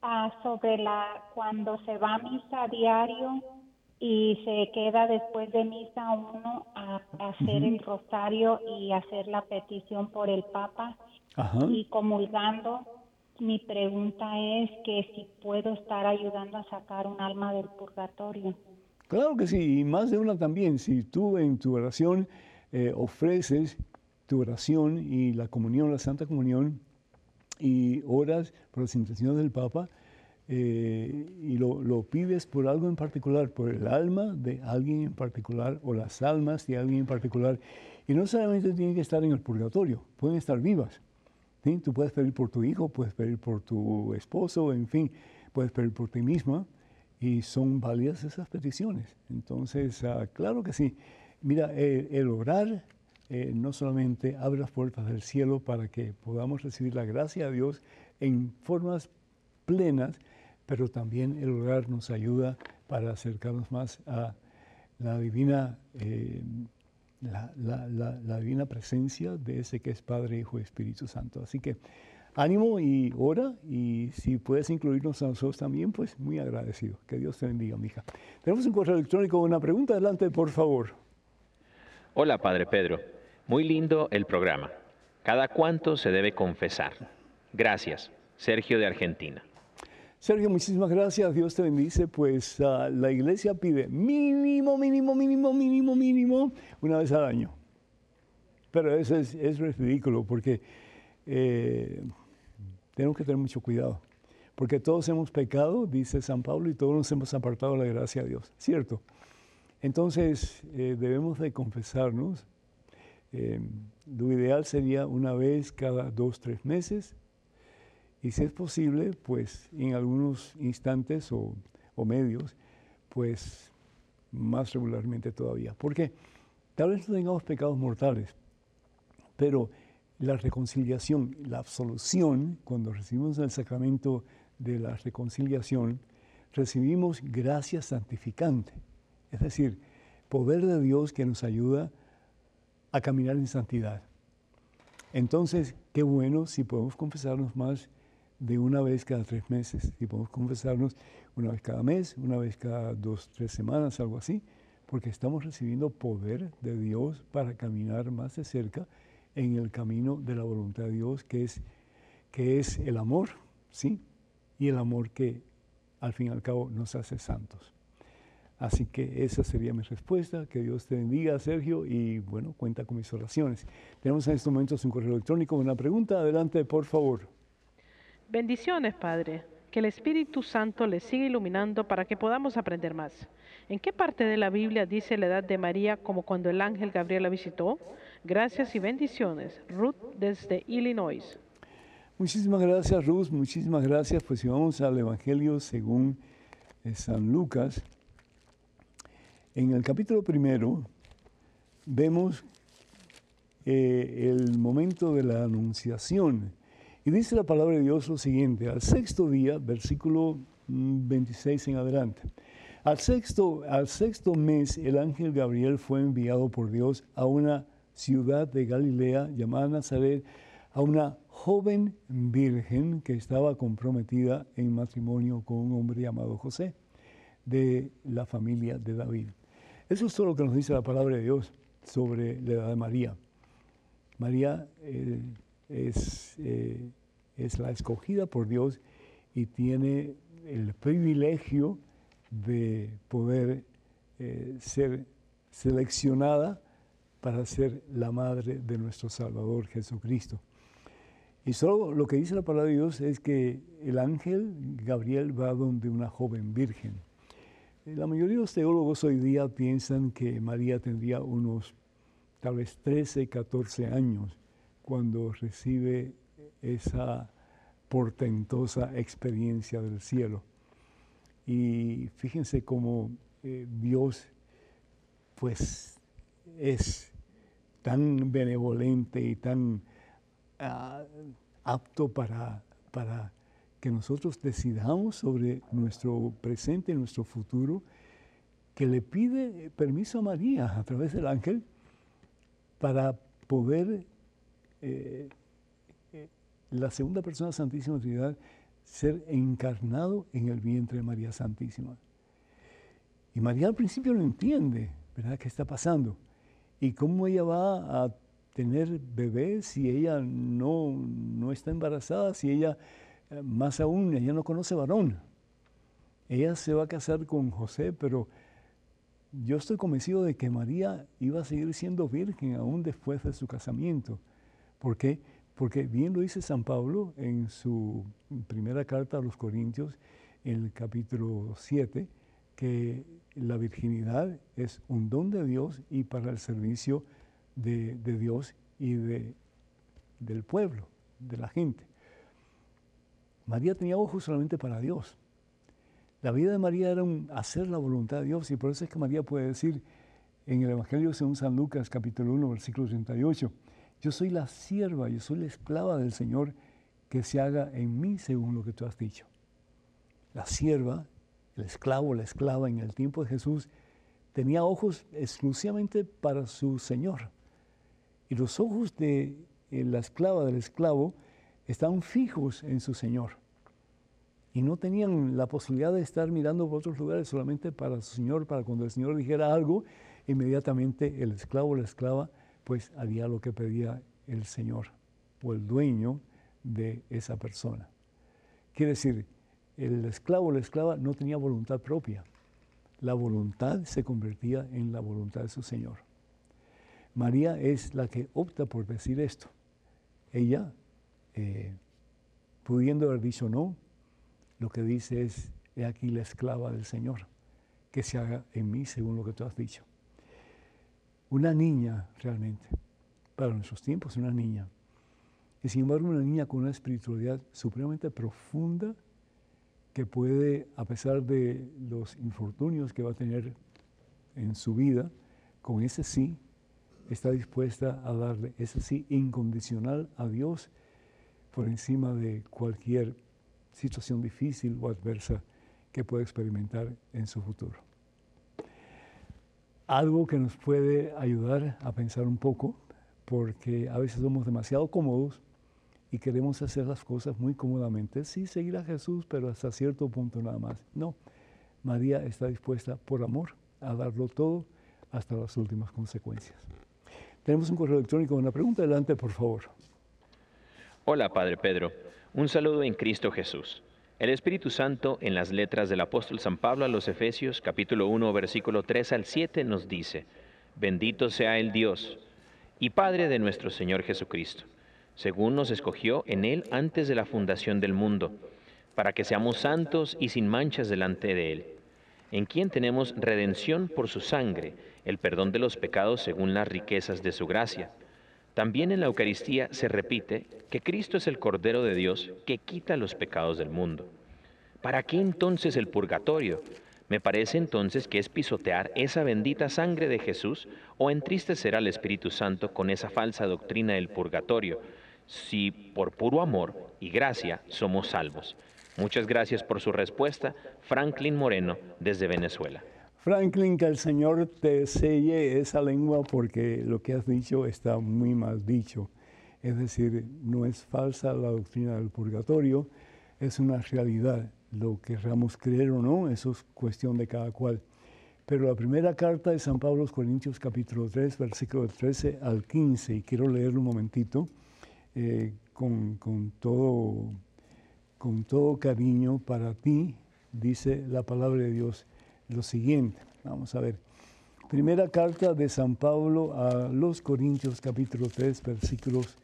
ah, sobre la cuando se va a misa a diario y se queda después de misa uno a, hacer el rosario y hacer la petición por el Papa y comulgando. Mi pregunta es que si puedo estar ayudando a sacar un alma del purgatorio. Claro que sí, y más de una también. Si tú en tu oración eh, ofreces tu oración y la comunión, la Santa Comunión, y oras por las intenciones del Papa, eh, y lo, lo, pides por algo en particular, por el alma de alguien en particular o las almas de alguien en particular. Y no solamente tienen que estar en el purgatorio, pueden estar vivas. ¿sí? Tú puedes pedir por tu hijo, puedes pedir por tu esposo, en fin, puedes pedir por ti misma y son válidas esas peticiones. Entonces, ah, claro que sí. Mira, eh, el orar eh, no solamente abre las puertas del cielo para que podamos recibir la gracia de Dios en formas plenas, pero también el orar nos ayuda para acercarnos más a la divina, eh, la, divina presencia de ese que es Padre, Hijo y Espíritu Santo. Así que ánimo y ora y si puedes incluirnos a nosotros también, pues muy agradecido. Que Dios te bendiga, mija. Tenemos un correo electrónico, una pregunta adelante, por favor. Hola, Padre Pedro. Muy lindo el programa. ¿Cada cuánto se debe confesar? Gracias. Sergio de Argentina. Sergio, muchísimas gracias. Dios te bendice. Pues ah, la iglesia pide mínimo, mínimo, mínimo, mínimo, mínimo una vez al año. Pero eso es, ridículo porque eh, tenemos que tener mucho cuidado. Porque todos hemos pecado, dice San Pablo, y todos nos hemos apartado de la gracia de Dios. ¿Cierto? Entonces eh, debemos de confesarnos. Eh, lo ideal sería una vez cada dos, tres meses. Y si es posible, pues en algunos instantes o, o medios, pues más regularmente todavía. Porque tal vez no tengamos pecados mortales, pero la reconciliación, la absolución, cuando recibimos el sacramento de la reconciliación, recibimos gracia santificante, es decir, poder de Dios que nos ayuda a caminar en santidad. Entonces, qué bueno si podemos confesarnos más de una vez cada tres meses, si podemos confesarnos una vez cada mes, una vez cada dos, tres semanas, algo así, porque estamos recibiendo poder de Dios para caminar más de cerca en el camino de la voluntad de Dios, que es, que es el amor, ¿sí? Y el amor que al fin y al cabo nos hace santos. Así que esa sería mi respuesta. Que Dios te bendiga, Sergio, y bueno, cuenta con mis oraciones. Tenemos en estos momentos un correo electrónico, una pregunta. Adelante, por favor. Bendiciones, Padre. Que el Espíritu Santo le siga iluminando para que podamos aprender más. ¿En qué parte de la Biblia dice la edad de María como cuando el ángel Gabriel la visitó? Gracias y bendiciones. Ruth desde Illinois. Muchísimas gracias, Ruth. Muchísimas gracias. Pues si vamos al Evangelio según eh, San Lucas, en el capítulo primero vemos eh, el momento de la anunciación. Y dice la palabra de Dios lo siguiente, al sexto día, versículo 26 mm, en adelante. Al sexto, al sexto mes, el ángel Gabriel fue enviado por Dios a una ciudad de Galilea llamada Nazaret, a una joven virgen que estaba comprometida en matrimonio con un hombre llamado José, de la familia de David. Eso es todo lo que nos dice la palabra de Dios sobre la edad de María. María eh, es, eh, es la escogida por Dios y tiene el privilegio de poder eh, ser seleccionada para ser la madre de nuestro Salvador Jesucristo. Y solo lo que dice la palabra de Dios es que el ángel Gabriel va donde una joven virgen. La mayoría de los teólogos hoy día piensan que María tendría unos tal vez 13, 14 años cuando recibe esa portentosa experiencia del cielo. Y fíjense cómo eh, Dios pues es tan benevolente y tan ah, apto para, para que nosotros decidamos sobre nuestro presente y nuestro futuro, que le pide permiso a María a través del ángel para poder eh, eh, la segunda persona Santísima Trinidad ser encarnado en el vientre de María Santísima. Y María al principio no entiende, ¿verdad?, qué está pasando. Y cómo ella va a tener bebés si ella no, no está embarazada, si ella más aún, ella no conoce varón. Ella se va a casar con José, pero yo estoy convencido de que María iba a seguir siendo virgen aún después de su casamiento. ¿Por qué? Porque bien lo dice San Pablo en su primera carta a los Corintios, en el capítulo 7, que la virginidad es un don de Dios y para el servicio de, Dios y de, del pueblo, de la gente. María tenía ojos solamente para Dios. La vida de María era un hacer la voluntad de Dios y por eso es que María puede decir en el Evangelio según San Lucas capítulo 1 versículo 38, yo soy la sierva, yo soy la esclava del Señor, que se haga en mí según lo que tú has dicho. La sierva, el esclavo, la esclava en el tiempo de Jesús, tenía ojos exclusivamente para su Señor. Y los ojos de la esclava, del esclavo, estaban fijos en su Señor y no tenían la posibilidad de estar mirando por otros lugares solamente para su Señor, para cuando el Señor dijera algo, inmediatamente el esclavo la esclava pues haría lo que pedía el Señor o el dueño de esa persona. Quiere decir, el esclavo o la esclava no tenía voluntad propia. La voluntad se convertía en la voluntad de su Señor. María es la que opta por decir esto. Ella eh, pudiendo haber dicho no, lo que dice es, he aquí la esclava del Señor, que se haga en mí según lo que tú has dicho. Una niña realmente, para nuestros tiempos, una niña. y sin embargo una niña con una espiritualidad supremamente profunda que puede, a pesar de los infortunios que va a tener en su vida, con ese sí, está dispuesta a darle ese sí incondicional a Dios por encima de cualquier situación difícil o adversa que pueda experimentar en su futuro. Algo que nos puede ayudar a pensar un poco, porque a veces somos demasiado cómodos y queremos hacer las cosas muy cómodamente. Sí, seguir a Jesús, pero hasta cierto punto nada más. No, María está dispuesta por amor a darlo todo hasta las últimas consecuencias. Tenemos un correo electrónico, una pregunta adelante, por favor. Hola, Padre Pedro. Un saludo en Cristo Jesús. El Espíritu Santo en las letras del apóstol San Pablo a los Efesios capítulo 1 versículo 3 al 7 nos dice, bendito sea el Dios y Padre de nuestro Señor Jesucristo según nos escogió en Él antes de la fundación del mundo, para que seamos santos y sin manchas delante de Él, en quien tenemos redención por su sangre, el perdón de los pecados según las riquezas de su gracia. También en la Eucaristía se repite que Cristo es el Cordero de Dios que quita los pecados del mundo. ¿Para qué entonces el purgatorio? Me parece entonces que es pisotear esa bendita sangre de Jesús o entristecer al Espíritu Santo con esa falsa doctrina del purgatorio, si por puro amor y gracia somos salvos. Muchas gracias por su respuesta, Franklin Moreno, desde Venezuela. Franklin, que el Señor te selle esa lengua porque lo que has dicho está muy mal dicho. Es decir, no es falsa la doctrina del purgatorio, es una realidad. Lo querramos creer o no, eso es cuestión de cada cual. Pero la primera carta de San Pablo los Corintios capítulo 3, versículo 13 al 15, y quiero leerlo un momentito. Eh, con, todo, con todo cariño para ti, dice la palabra de Dios lo siguiente. Vamos a ver. Primera carta de San Pablo a los Corintios capítulo 3 versículos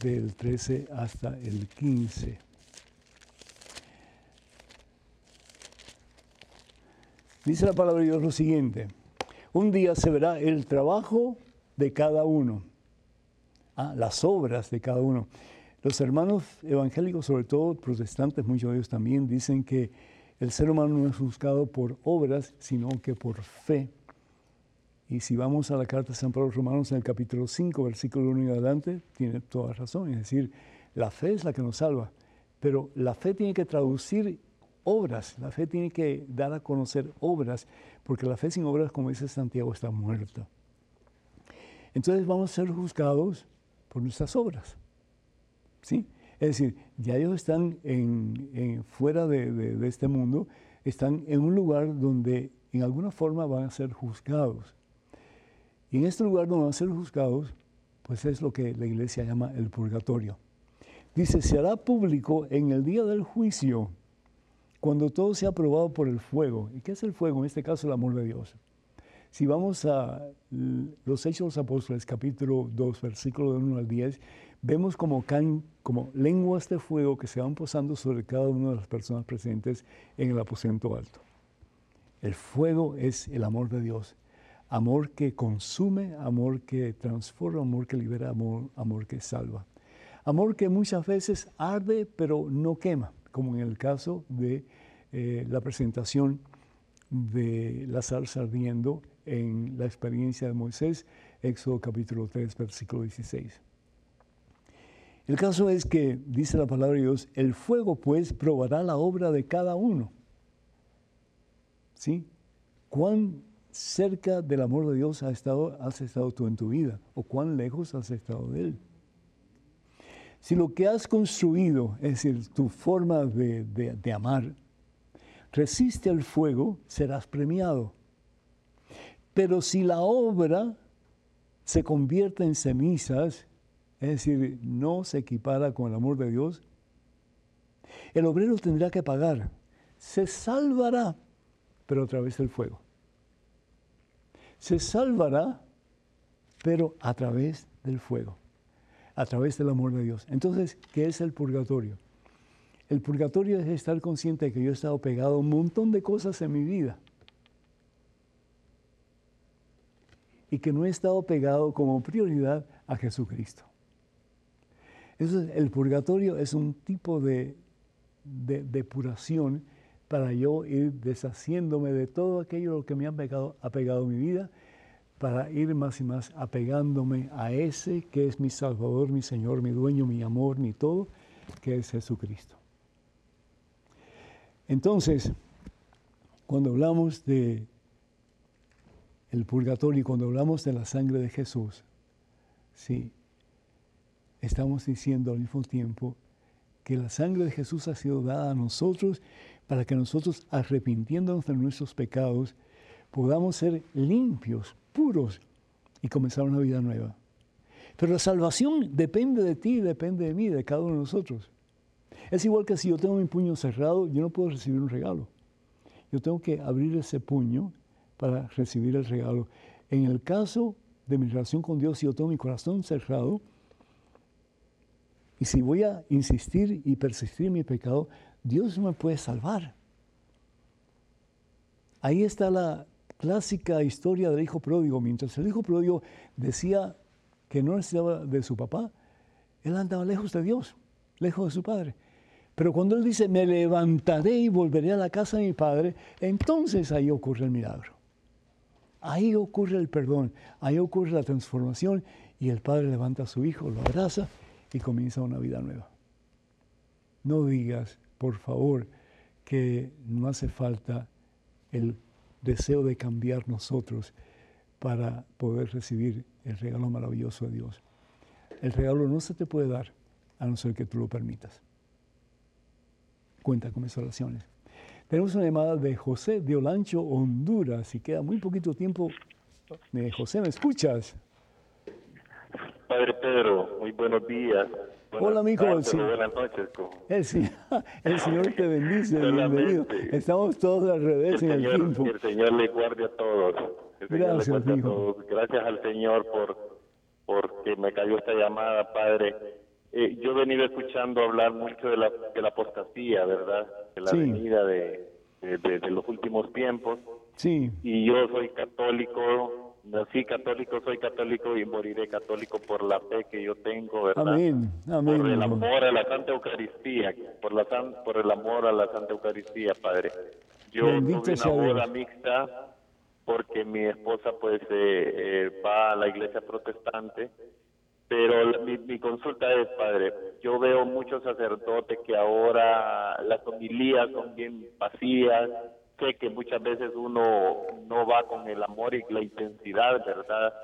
del 13 hasta el 15. Dice la palabra de Dios lo siguiente. Un día se verá el trabajo de cada uno las obras de cada uno. Los hermanos evangélicos, sobre todo protestantes, muchos de ellos también dicen que el ser humano no es buscado por obras, sino que por fe. Y si vamos a la carta de San Pablo Romanos en el capítulo 5, versículo 1 y adelante, tiene toda razón. Es decir, la fe es la que nos salva, pero la fe tiene que traducir obras, la fe tiene que dar a conocer obras, porque la fe sin obras, como dice Santiago, está muerta. Entonces vamos a ser juzgados por nuestras obras. ¿Sí? Es decir, ya ellos están en, fuera de, este mundo, están en un lugar donde en alguna forma van a ser juzgados. Y en este lugar donde van a ser juzgados, pues es lo que la iglesia llama el purgatorio. Dice, se hará público en el día del juicio, cuando todo sea aprobado por el fuego. ¿Y qué es el fuego? En este caso, el amor de Dios. Si vamos a los Hechos de los Apóstoles, capítulo 2, versículo de 1 al 10, vemos como caen como lenguas de fuego que se van posando sobre cada una de las personas presentes en el aposento alto. El fuego es el amor de Dios. Amor que consume, amor que transforma, amor que libera, amor, amor que salva. Amor que muchas veces arde pero no quema, como en el caso de eh, la presentación de la salsa ardiendo en la experiencia de Moisés, Éxodo capítulo 3, versículo 16. El caso es que, dice la palabra de Dios, el fuego pues probará la obra de cada uno. ¿Sí? ¿Cuán cerca del amor de Dios has estado, tú en tu vida? ¿O cuán lejos has estado de Él? Si lo que has construido, es decir, tu forma de, de amar, resiste al fuego, serás premiado. Pero si la obra se convierte en cenizas, es decir, no se equipara con el amor de Dios, el obrero tendrá que pagar. Se salvará, pero a través del fuego. Se salvará, pero a través del fuego, a través del amor de Dios. Entonces, ¿qué es el purgatorio? El purgatorio es estar consciente de que yo he estado pegado a un montón de cosas en mi vida y que no he estado pegado como prioridad a Jesucristo. El purgatorio es un tipo de, depuración para yo ir deshaciéndome de todo aquello que me ha pegado, ha pegado mi vida, para ir más y más apegándome a ese que es mi Salvador, mi Señor, mi dueño, mi amor, mi todo, que es Jesucristo. Entonces, cuando hablamos de el purgatorio y cuando hablamos de la sangre de Jesús, sí, estamos diciendo al mismo tiempo que la sangre de Jesús ha sido dada a nosotros para que nosotros, arrepintiéndonos de nuestros pecados, podamos ser limpios, puros y comenzar una vida nueva. Pero la salvación depende de ti, depende de mí, de cada uno de nosotros. Es igual que si yo tengo mi puño cerrado, yo no puedo recibir un regalo. Yo tengo que abrir ese puño para recibir el regalo. En el caso de mi relación con Dios, si yo tengo mi corazón cerrado, y si voy a insistir y persistir en mi pecado, Dios me puede salvar. Ahí está la clásica historia del hijo pródigo. Mientras el hijo pródigo decía que no necesitaba de su papá, él andaba lejos de Dios, lejos de su padre. Pero cuando él dice, me levantaré y volveré a la casa de mi padre, entonces ahí ocurre el milagro. Ahí ocurre el perdón, ahí ocurre la transformación y el padre levanta a su hijo, lo abraza y comienza una vida nueva. No digas, por favor, que no hace falta el deseo de cambiar nosotros para poder recibir el regalo maravilloso de Dios. El regalo no se te puede dar a no ser que tú lo permitas. Cuenta con mis oraciones. Tenemos una llamada de José de Olancho, Honduras, y queda muy poquito tiempo. Eh, José, ¿me escuchas? Padre Pedro, muy buenos días. Hola, amigo. buenas noches. El, el, Señor te bendice, bienvenido. Estamos todos al revés en el tiempo. El Señor le guarde a todos. Gracias, amigo. Gracias al Señor por porque me cayó esta llamada, Padre. Eh, yo he venido escuchando hablar mucho de la, de la apostasía, ¿verdad? De la venida de, de, los últimos tiempos. Sí. Y yo soy católico, nací católico, soy católico y moriré católico por la fe que yo tengo, ¿verdad? Amén, amén. Por el amor a la Santa Eucaristía, por, la por el amor a la Santa Eucaristía, Padre. Yo tuve una boda mixta porque mi esposa pues eh, eh, va a la iglesia protestante, pero mi, mi, consulta es, Padre, yo veo muchos sacerdotes que ahora las homilías son bien vacías, sé que muchas veces uno no va con el amor y la intensidad, ¿verdad?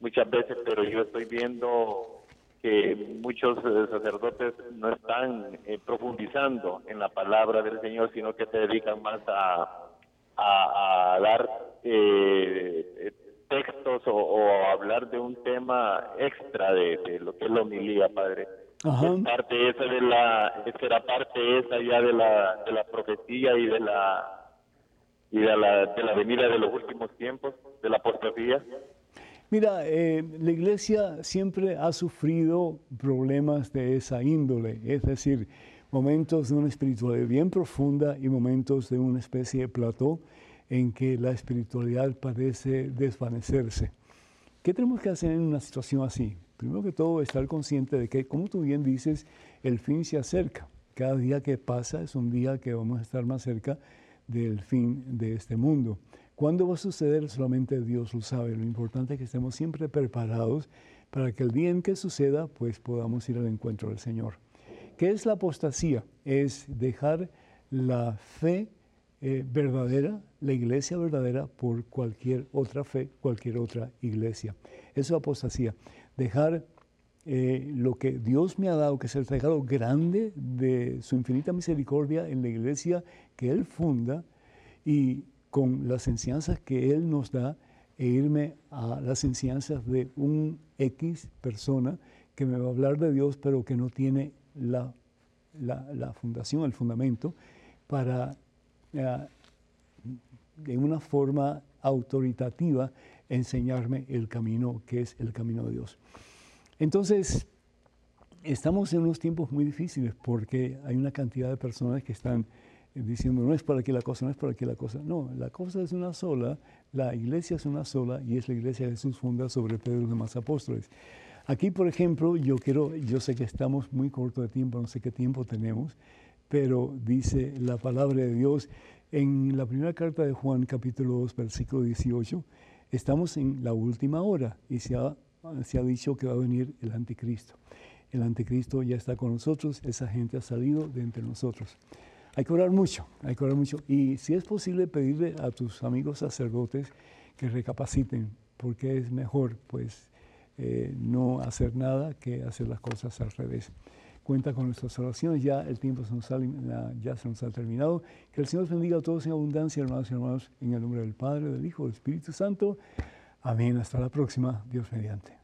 Muchas veces, pero yo estoy viendo que muchos eh, sacerdotes no están eh, profundizando en la palabra del Señor, sino que se dedican más a, a, dar eh, textos o, hablar de un tema extra de, lo que es la homilía, Padre. Es parte esa de la, será parte esa ya de la, de la profecía y de la y de la, de la venida de los últimos tiempos, de la apostasía? Mira, eh, la iglesia siempre ha sufrido problemas de esa índole, es decir, momentos de una espiritualidad bien profunda y momentos de una especie de plató en que la espiritualidad parece desvanecerse. ¿Qué tenemos que hacer en una situación así? Primero que todo, estar consciente de que, como tú bien dices, el fin se acerca. Cada día que pasa es un día que vamos a estar más cerca del fin de este mundo. ¿Cuándo va a suceder? Solamente Dios lo sabe. Lo importante es que estemos siempre preparados para que el día en que suceda, pues podamos ir al encuentro del Señor. ¿Qué es la apostasía? Es dejar la fe eh, verdadera, la iglesia verdadera, por cualquier otra fe, cualquier otra iglesia. Eso es apostasía. Dejar eh, lo que Dios me ha dado, que es el regalo grande de su infinita misericordia en la iglesia que Él funda y con las enseñanzas que Él nos da e irme a las enseñanzas de un X persona que me va a hablar de Dios, pero que no tiene la, la, fundación, el fundamento, para eh, de una forma autoritativa enseñarme el camino que es el camino de Dios. Entonces, estamos en unos tiempos muy difíciles porque hay una cantidad de personas que están diciendo, no es por aquí la cosa, no es por aquí la cosa. No, la cosa es una sola, la iglesia es una sola y es la iglesia que Jesús funda sobre Pedro y los demás apóstoles. Aquí, por ejemplo, yo quiero, yo sé que estamos muy corto de tiempo, no sé qué tiempo tenemos, pero dice la palabra de Dios en la primera carta de Juan, capítulo 2, versículo 18, estamos en la última hora y se ha, se ha dicho que va a venir el anticristo. El anticristo ya está con nosotros, esa gente ha salido de entre nosotros. Hay que orar mucho, hay que orar mucho. Y si es posible pedirle a tus amigos sacerdotes que recapaciten, porque es mejor pues eh, no hacer nada que hacer las cosas al revés. Cuenta con nuestras oraciones, ya el tiempo se nos ha, ya se nos ha terminado. Que el Señor bendiga a todos en abundancia, hermanos y hermanos, en el nombre del Padre, del Hijo, del Espíritu Santo. Amén. Hasta la próxima. Dios mediante.